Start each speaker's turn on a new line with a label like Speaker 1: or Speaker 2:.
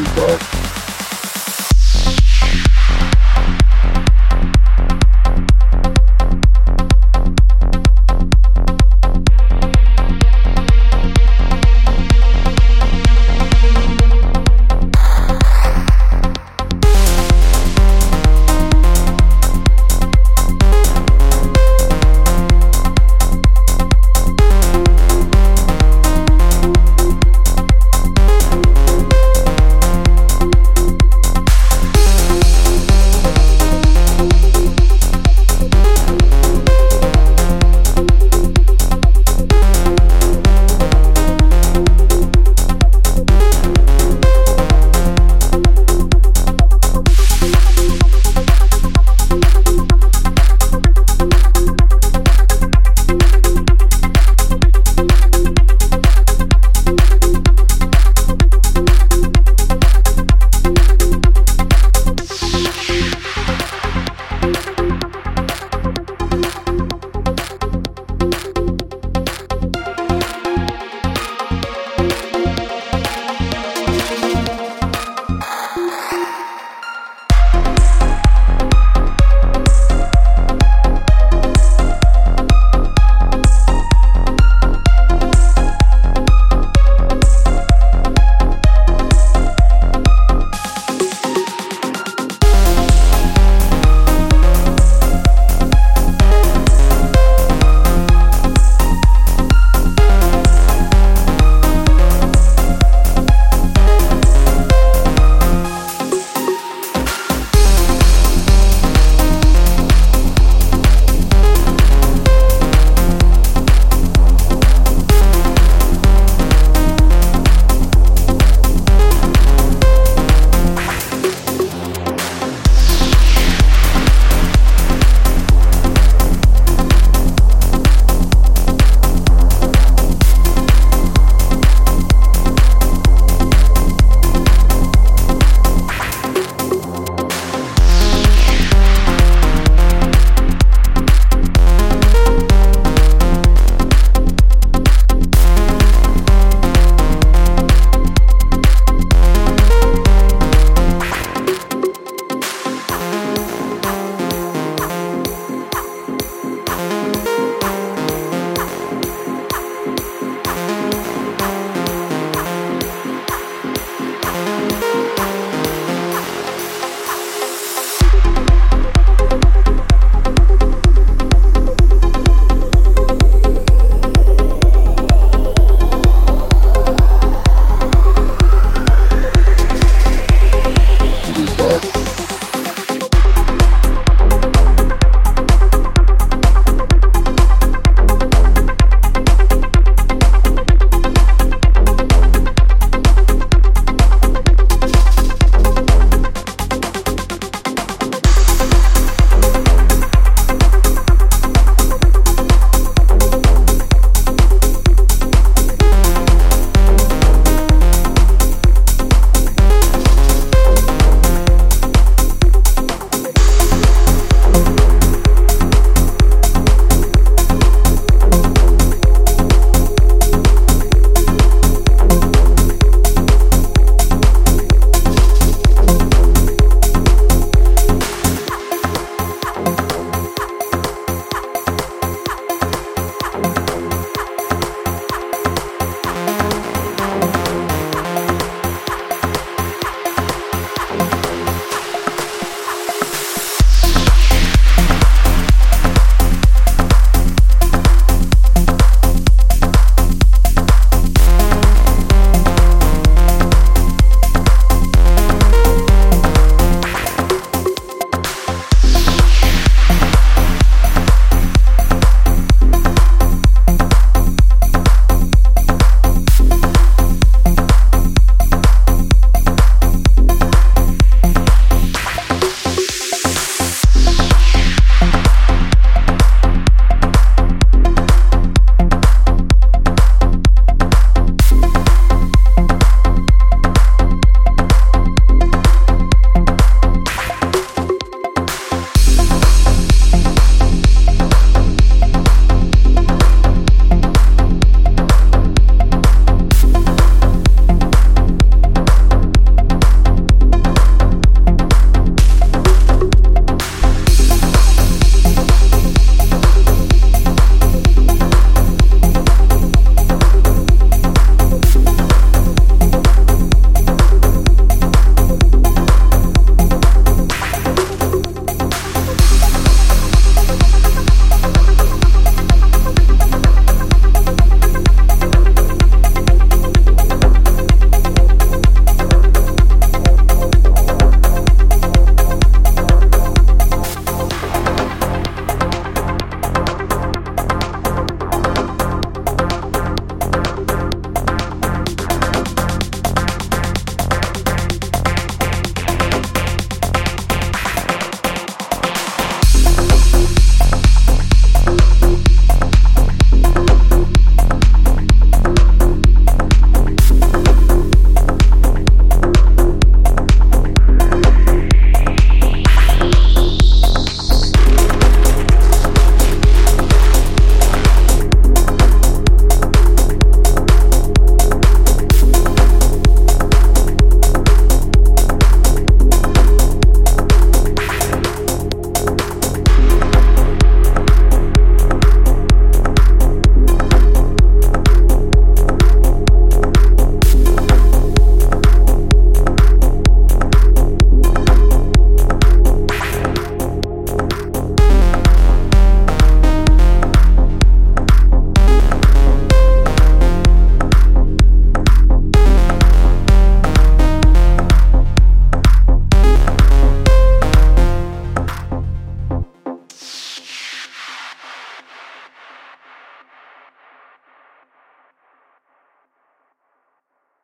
Speaker 1: be back.